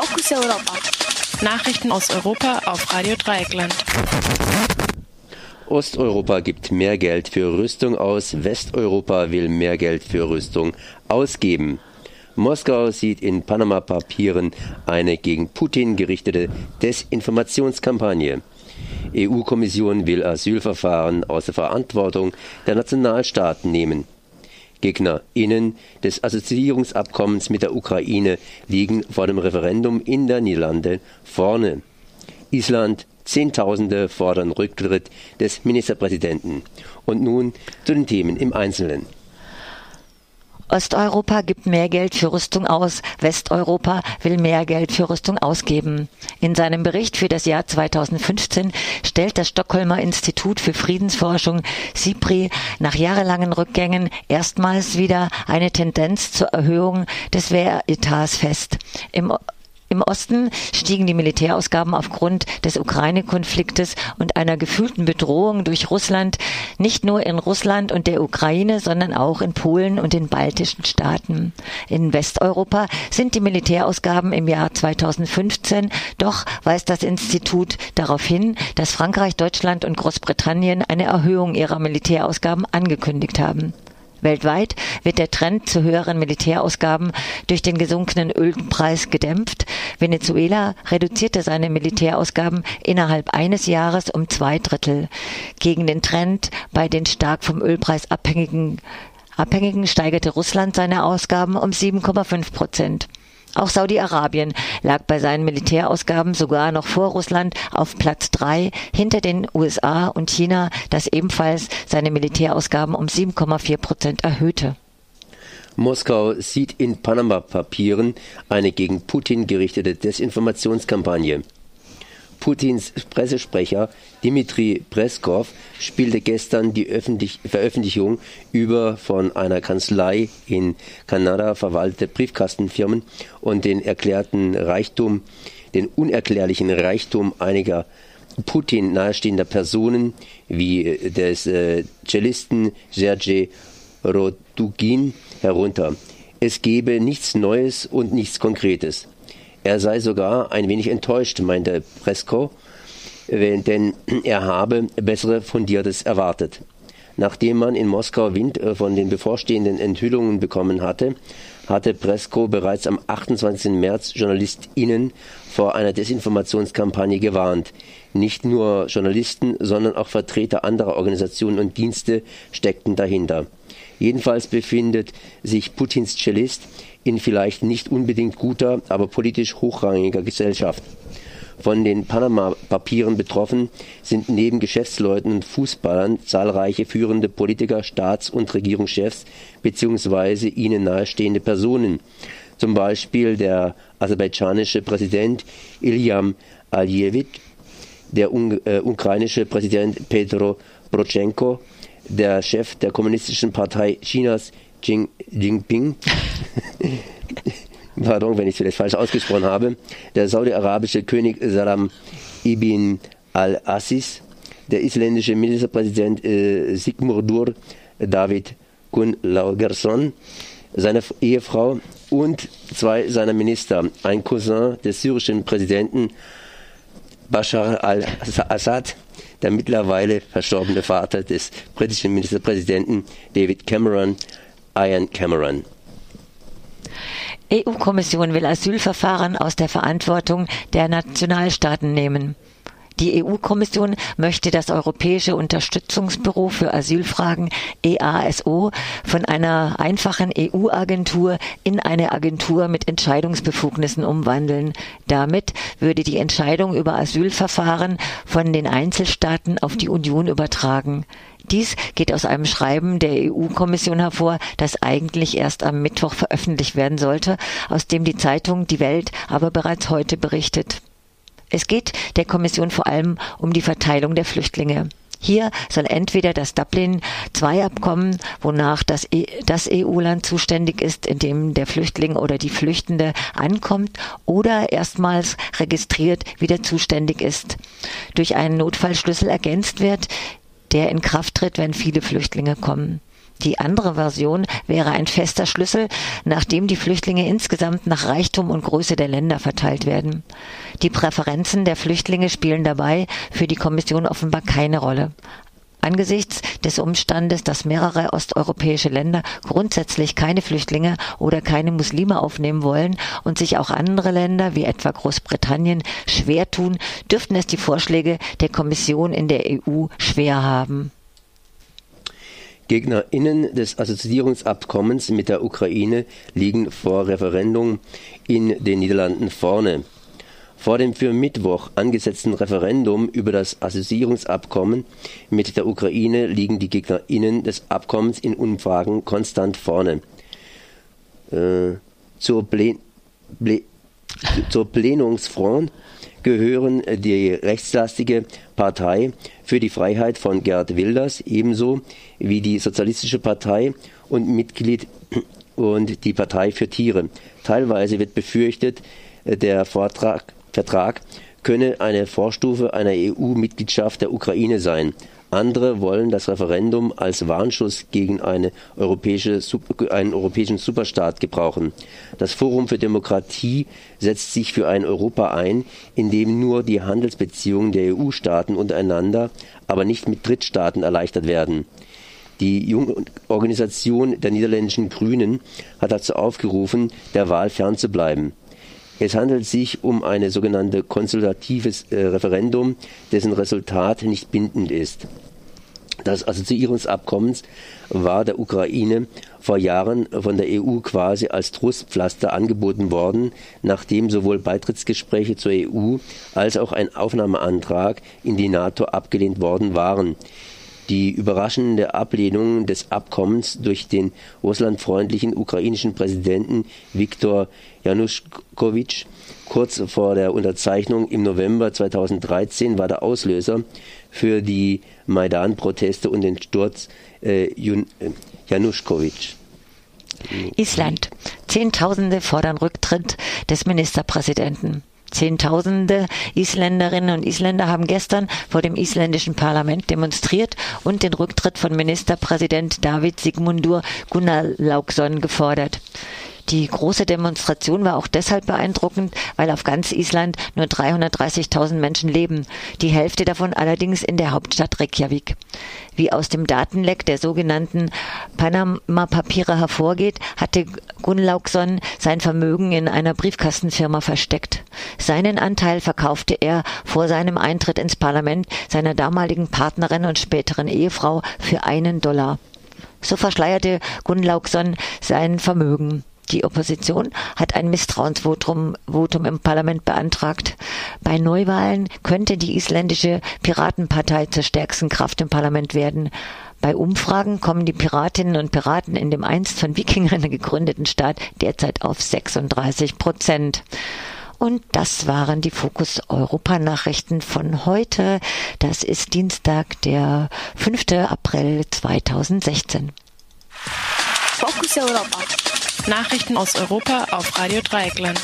Fokus Europa. Nachrichten aus Europa auf Radio Dreieckland. Osteuropa gibt mehr Geld für Rüstung aus, Westeuropa will mehr Geld für Rüstung ausgeben. Moskau sieht in Panama-Papieren eine gegen Putin gerichtete Desinformationskampagne. EU-Kommission will Asylverfahren aus der Verantwortung der Nationalstaaten nehmen. GegnerInnen des Assoziierungsabkommens mit der Ukraine liegen vor dem Referendum in der Niederlande vorne. Island, Zehntausende fordern Rücktritt des Ministerpräsidenten. Und nun zu den Themen im Einzelnen. Osteuropa gibt mehr Geld für Rüstung aus, Westeuropa will mehr Geld für Rüstung ausgeben. In seinem Bericht für das Jahr 2015 stellt das Stockholmer Institut für Friedensforschung SIPRI nach jahrelangen Rückgängen erstmals wieder eine Tendenz zur Erhöhung des Wehretats fest. Im im Osten stiegen die Militärausgaben aufgrund des Ukraine-Konfliktes und einer gefühlten Bedrohung durch Russland nicht nur in Russland und der Ukraine, sondern auch in Polen und den baltischen Staaten. In Westeuropa sind die Militärausgaben im Jahr 2015, doch weist das Institut darauf hin, dass Frankreich, Deutschland und Großbritannien eine Erhöhung ihrer Militärausgaben angekündigt haben. Weltweit wird der Trend zu höheren Militärausgaben durch den gesunkenen Ölpreis gedämpft. Venezuela reduzierte seine Militärausgaben innerhalb eines Jahres um zwei Drittel. Gegen den Trend bei den stark vom Ölpreis abhängigen Abhängigen steigerte Russland seine Ausgaben um 7,5 Prozent. Auch Saudi-Arabien lag bei seinen Militärausgaben sogar noch vor Russland auf Platz drei hinter den USA und China, das ebenfalls seine Militärausgaben um 7,4 Prozent erhöhte. Moskau sieht in Panama-Papieren eine gegen Putin gerichtete Desinformationskampagne. Putins Pressesprecher Dmitri Preskov spielte gestern die Öffentlich Veröffentlichung über von einer Kanzlei in Kanada verwaltete Briefkastenfirmen und den erklärten Reichtum, den unerklärlichen Reichtum einiger Putin nahestehender Personen wie des äh, Cellisten Sergei Rodugin herunter. Es gebe nichts Neues und nichts Konkretes. Er sei sogar ein wenig enttäuscht, meinte Presko, denn er habe bessere Fundiertes erwartet. Nachdem man in Moskau Wind äh, von den bevorstehenden Enthüllungen bekommen hatte, hatte Presko bereits am 28. März JournalistInnen vor einer Desinformationskampagne gewarnt. Nicht nur Journalisten, sondern auch Vertreter anderer Organisationen und Dienste steckten dahinter. Jedenfalls befindet sich Putins Cellist in vielleicht nicht unbedingt guter, aber politisch hochrangiger Gesellschaft. Von den Panama-Papieren betroffen sind neben Geschäftsleuten und Fußballern zahlreiche führende Politiker, Staats- und Regierungschefs bzw. ihnen nahestehende Personen. Zum Beispiel der aserbaidschanische Präsident Ilyam Aliyev, der un äh, ukrainische Präsident Petro Poroshenko, der Chef der Kommunistischen Partei Chinas Xi Jinping, pardon, wenn ich es vielleicht falsch ausgesprochen habe, der saudi-arabische König Salam ibn al-Assis, der isländische Ministerpräsident äh, Sigmurdur David Gunnlaugsson, seine Ehefrau und zwei seiner Minister, ein Cousin des syrischen Präsidenten Bashar al-Assad, der mittlerweile verstorbene Vater des britischen Ministerpräsidenten David Cameron Ian Cameron. EU-Kommission will Asylverfahren aus der Verantwortung der Nationalstaaten nehmen. Die EU-Kommission möchte das Europäische Unterstützungsbüro für Asylfragen EASO von einer einfachen EU-Agentur in eine Agentur mit Entscheidungsbefugnissen umwandeln. Damit würde die Entscheidung über Asylverfahren von den Einzelstaaten auf die Union übertragen. Dies geht aus einem Schreiben der EU-Kommission hervor, das eigentlich erst am Mittwoch veröffentlicht werden sollte, aus dem die Zeitung Die Welt aber bereits heute berichtet. Es geht der Kommission vor allem um die Verteilung der Flüchtlinge. Hier soll entweder das Dublin-II-Abkommen, wonach das, e das EU-Land zuständig ist, in dem der Flüchtling oder die Flüchtende ankommt, oder erstmals registriert wieder zuständig ist, durch einen Notfallschlüssel ergänzt wird, der in Kraft tritt, wenn viele Flüchtlinge kommen. Die andere Version wäre ein fester Schlüssel, nachdem die Flüchtlinge insgesamt nach Reichtum und Größe der Länder verteilt werden. Die Präferenzen der Flüchtlinge spielen dabei für die Kommission offenbar keine Rolle. Angesichts des Umstandes, dass mehrere osteuropäische Länder grundsätzlich keine Flüchtlinge oder keine Muslime aufnehmen wollen und sich auch andere Länder wie etwa Großbritannien schwer tun, dürften es die Vorschläge der Kommission in der EU schwer haben. GegnerInnen des Assoziierungsabkommens mit der Ukraine liegen vor Referendum in den Niederlanden vorne. Vor dem für Mittwoch angesetzten Referendum über das Assoziierungsabkommen mit der Ukraine liegen die GegnerInnen des Abkommens in Umfragen konstant vorne. Äh, zur, Plen Ple zur Plenungsfront gehören die rechtslastige Partei für die Freiheit von Gerd Wilders ebenso wie die Sozialistische Partei und Mitglied und die Partei für Tiere. Teilweise wird befürchtet, der Vortrag Vertrag könne eine Vorstufe einer EU-Mitgliedschaft der Ukraine sein. Andere wollen das Referendum als Warnschuss gegen eine europäische, einen europäischen Superstaat gebrauchen. Das Forum für Demokratie setzt sich für ein Europa ein, in dem nur die Handelsbeziehungen der EU-Staaten untereinander, aber nicht mit Drittstaaten erleichtert werden. Die Jungorganisation der niederländischen Grünen hat dazu aufgerufen, der Wahl fernzubleiben. Es handelt sich um ein sogenannte konsultatives äh, Referendum, dessen Resultat nicht bindend ist. Das Assoziierungsabkommen war der Ukraine vor Jahren von der EU quasi als Trostpflaster angeboten worden, nachdem sowohl Beitrittsgespräche zur EU als auch ein Aufnahmeantrag in die NATO abgelehnt worden waren. Die überraschende Ablehnung des Abkommens durch den russlandfreundlichen ukrainischen Präsidenten Viktor Januszkowitsch kurz vor der Unterzeichnung im November 2013 war der Auslöser für die Maidan-Proteste und den Sturz äh, Januszkowitsch. Island. Zehntausende fordern Rücktritt des Ministerpräsidenten. Zehntausende Isländerinnen und Isländer haben gestern vor dem isländischen Parlament demonstriert und den Rücktritt von Ministerpräsident David Sigmundur Gunnlaugsson gefordert. Die große Demonstration war auch deshalb beeindruckend, weil auf ganz Island nur 330.000 Menschen leben, die Hälfte davon allerdings in der Hauptstadt Reykjavik. Wie aus dem Datenleck der sogenannten Panama-Papiere hervorgeht, hatte Gunnlaugsson sein Vermögen in einer Briefkastenfirma versteckt. Seinen Anteil verkaufte er vor seinem Eintritt ins Parlament seiner damaligen Partnerin und späteren Ehefrau für einen Dollar. So verschleierte Gunnlaugsson sein Vermögen. Die Opposition hat ein Misstrauensvotum Votum im Parlament beantragt. Bei Neuwahlen könnte die isländische Piratenpartei zur stärksten Kraft im Parlament werden. Bei Umfragen kommen die Piratinnen und Piraten in dem einst von Wikingern gegründeten Staat derzeit auf 36 Prozent. Und das waren die Fokus Europa Nachrichten von heute. Das ist Dienstag, der 5. April 2016. Fokus Europa. Nachrichten aus Europa auf Radio Dreieckland.